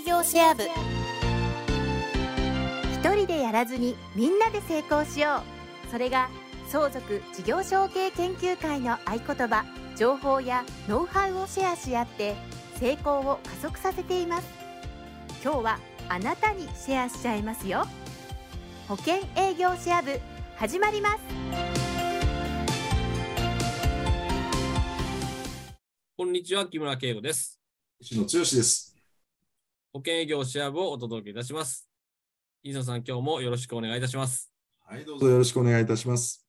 営業シェア部。一人でやらずにみんなで成功しよう。それが相続事業承継研究会の合言葉情報やノウハウをシェアし合って成功を加速させています。今日はあなたにシェアしちゃいますよ。保険営業シェア部始まります。こんにちは、木村圭吾です。石野剛です。保険営業シェア部をお届けいたします。飯野さん、今日もよろしくお願いいたします。はい、どうぞよろしくお願いいたします。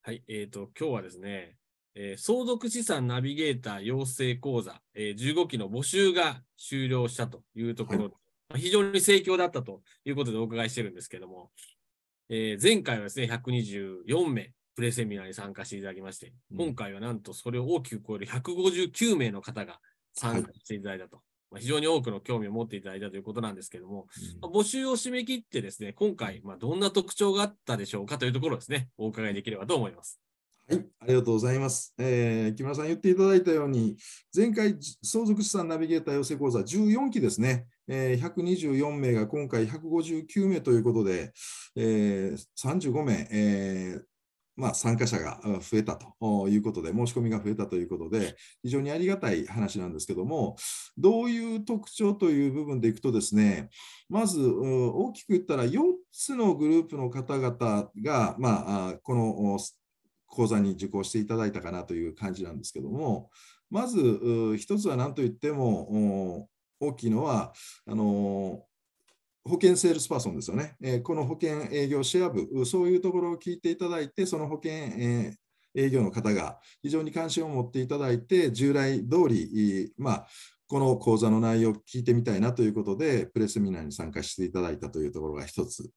はい、えっ、と、今日はですね、えー相続資産ナビゲーター養成講座、えー15期の募集が終了したというところで、まあ非常に盛況だったということでお伺いしてるんですけども、えー前回はですね、124名、プレセミナーに参加していただきまして、うん今回はなんとそれを大きく超える159名の方が参加していただいたと。まあ非常に多くの興味を持っていただいたということなんですけども、まあ募集を締め切ってですね、今回、まあ、どんな特徴があったでしょうかというところをですね、お伺いできればと思います。はい、ありがとうございます。えー木村さん言っていただいたように、前回、相続資産ナビゲーター養成講座14期ですね、えー124名が今回159名ということで、えー35名、えーまあ、参加者が増えたということで、申し込みが増えたということで、非常にありがたい話なんですけども、どういう特徴という部分でいくとですね、まず大きく言ったら4つのグループの方々が、まあ、この講座に受講していただいたかなという感じなんですけども、まずう一つは何といっても大きいのは、あの保険セールスパーソンですよね。えーこの保険営業シェア部、そういうところを聞いていただいて、その保険、えー営業の方が非常に関心を持っていただいて、従来通り、まあ、この講座の内容を聞いてみたいなということで、プレセミナーに参加していただいたというところが一つ。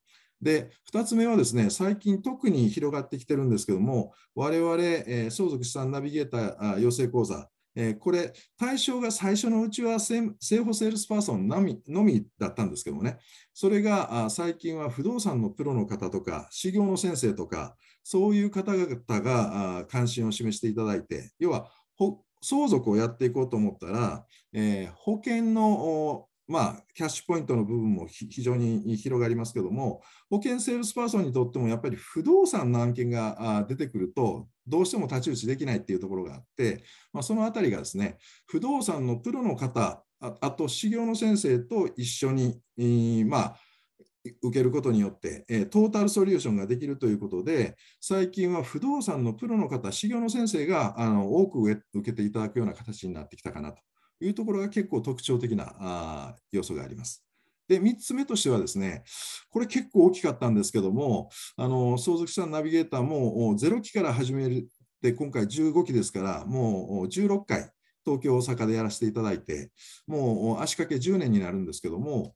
で、2つ目はですね、最近特に広がってきてるんですけども、我々、えー相続資産ナビゲーター養成講座、えーこれ、対象が最初のうちは生生保セールスパーソンのみのみだったんですけどもね、それがあ最近は不動産のプロの方とか、士業の先生とか、そういう方々があ関心を示していただいて、要は相続をやっていこうと思ったら、えー保険のおまあ、キャッシュポイントの部分も非常に広がりますけども、保険セールスパーソンにとってもやっぱり不動産の案件があ出てくると、どうしても太刀打ちできないっていうところがあって、まあ、そのあたりがですね、不動産のプロの方、あと士業の先生と一緒に、えーまあ、受けることによって、トータルソリューションができるということで、最近は不動産のプロの方、士業の先生があの多く受けていただくような形になってきたかなというところが結構特徴的なあ要素があります。で、3つ目としてはですね、これ結構大きかったんですけども、あの相続資産ナビゲーターも0期から始めるで、今回15期ですから、もう16回、東京、大阪でやらせていただいて、もう足掛け10年になるんですけども、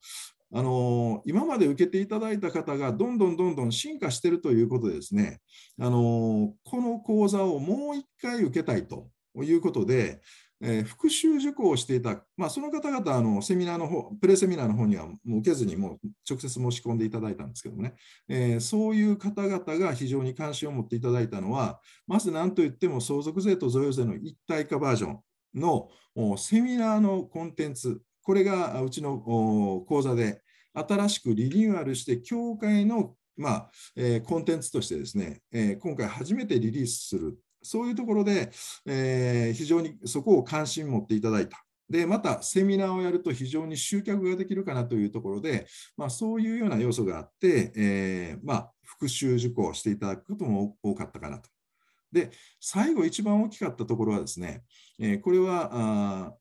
あの今まで受けていただいた方がどんどんどんどん進化しているということでですね、あのこの講座をもう1回受けたいということで、えー復習受講をしていた、まあ、その方々あのセミナーの方、プレセミナーの方にはもう受けずに、もう直接申し込んでいただいたんですけどもね、えーそういう方々が非常に関心を持っていただいたのは、まず何といっても相続税と贈与税の一体化バージョンのセミナーのコンテンツ、これがうちの講座で新しくリニューアルして、協会の、まあえーコンテンツとしてですね、えー今回初めてリリースする、そういうところで、えー非常にそこを関心持っていただいた。で、またセミナーをやると非常に集客ができるかなというところで、まあ、そういうような要素があって、えーまあ、復習受講していただくことも多かったかなと。で、最後一番大きかったところはですね、えーこれはあ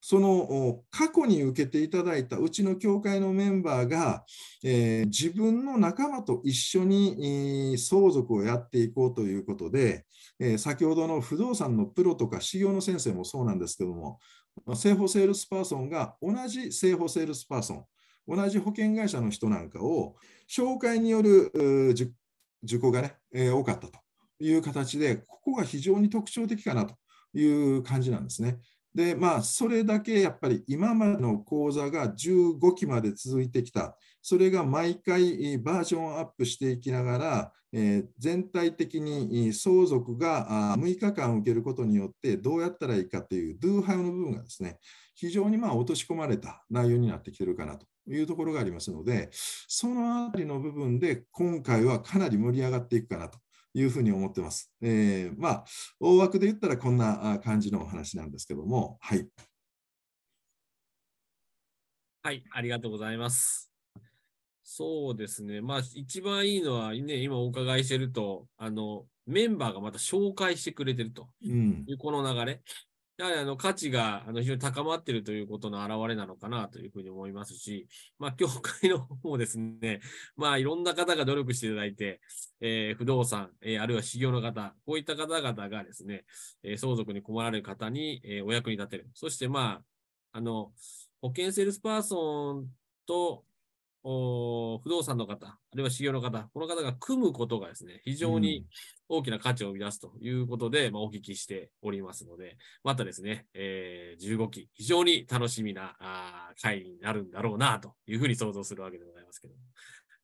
その過去に受けていただいたうちの協会のメンバーが、えー自分の仲間と一緒にえー相続をやっていこうということで、えー先ほどの不動産のプロとか士業の先生もそうなんですけども、生保セールスパーソンが同じ生保セールスパーソン、同じ保険会社の人なんかを紹介による受受講がね、えー多かったという形で、ここが非常に特徴的かなという感じなんですね。で、まあ、それだけやっぱり今までの講座が15期まで続いてきた。それが毎回バージョンアップしていきながら、えー、全体的に相続が6日間受けることによってどうやったらいいかっていう Do How の部分がですね、非常にまあ落とし込まれた内容になってきてるかなというところがありますので、そのあたりの部分で今回はかなり盛り上がっていくかなというふうに思ってます。えー、まあ、大枠で言ったらこんな感じのお話なんですけども、はい。はい、ありがとうございます。そうですね。まあ、一番いいのは、ね、今お伺いしてると、あの、メンバーがまた紹介してくれてるというこの流れ。やはりあの価値があの非常に高まっているということの表れなのかなというふうに思いますし、まあ、協会の方もですね、まあ、いろんな方が努力していただいて、えー、不動産、えー、あるいは士業の方、こういった方々がですね、えー、相続に困られる方に、えお役に立てる。そして、まあ、あの、保険セールスパーソンと、不動産の方、あるいは士業の方、この方が組むことがですね、非常に大きな価値を生み出すということで、まあ、お聞きしておりますので、またですね、えー、15期、非常に楽しみなあ会になるんだろうなというふうに想像するわけでございますけども。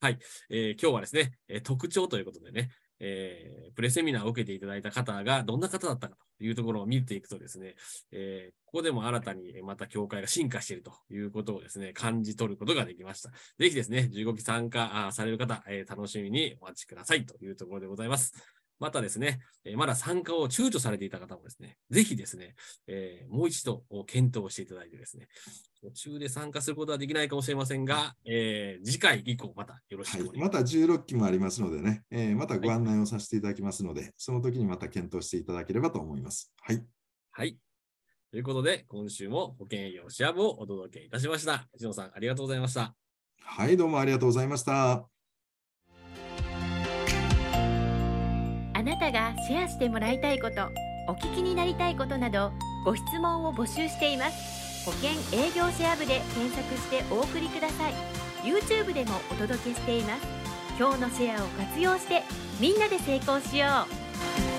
はい、えー、今日はですね、え特徴ということでね、えー、プレセミナーを受けていただいた方がどんな方だったかというところを見ていくとですね、えー、ここでも新たにまた協会が進化しているということをですね、感じ取ることができました。ぜひですね、15期参加される方、えー、楽しみにお待ちくださいというところでございます。またですね、えー、まだ参加を躊躇されていた方もですね、ぜひですね、えー、もう一度検討していただいてですね、途中で参加することはできないかもしれませんが、えー、次回以降またよろしくお願いします。はい、また16期もありますのでね、えー、またご案内をさせていただきますので、はい、その時にまた検討していただければと思います。はい。はい。ということで、今週も保険営業シア部をお届けいたしました。内野さん、ありがとうございました。はい、どうもありがとうございました。なたがシェアしてもらいたいことお聞きになりたいことなどご質問を募集しています。保険営業シェア部で検索してお送りください。YouTube でもお届けしています。今日のシェアを活用してみんなで成功しよう。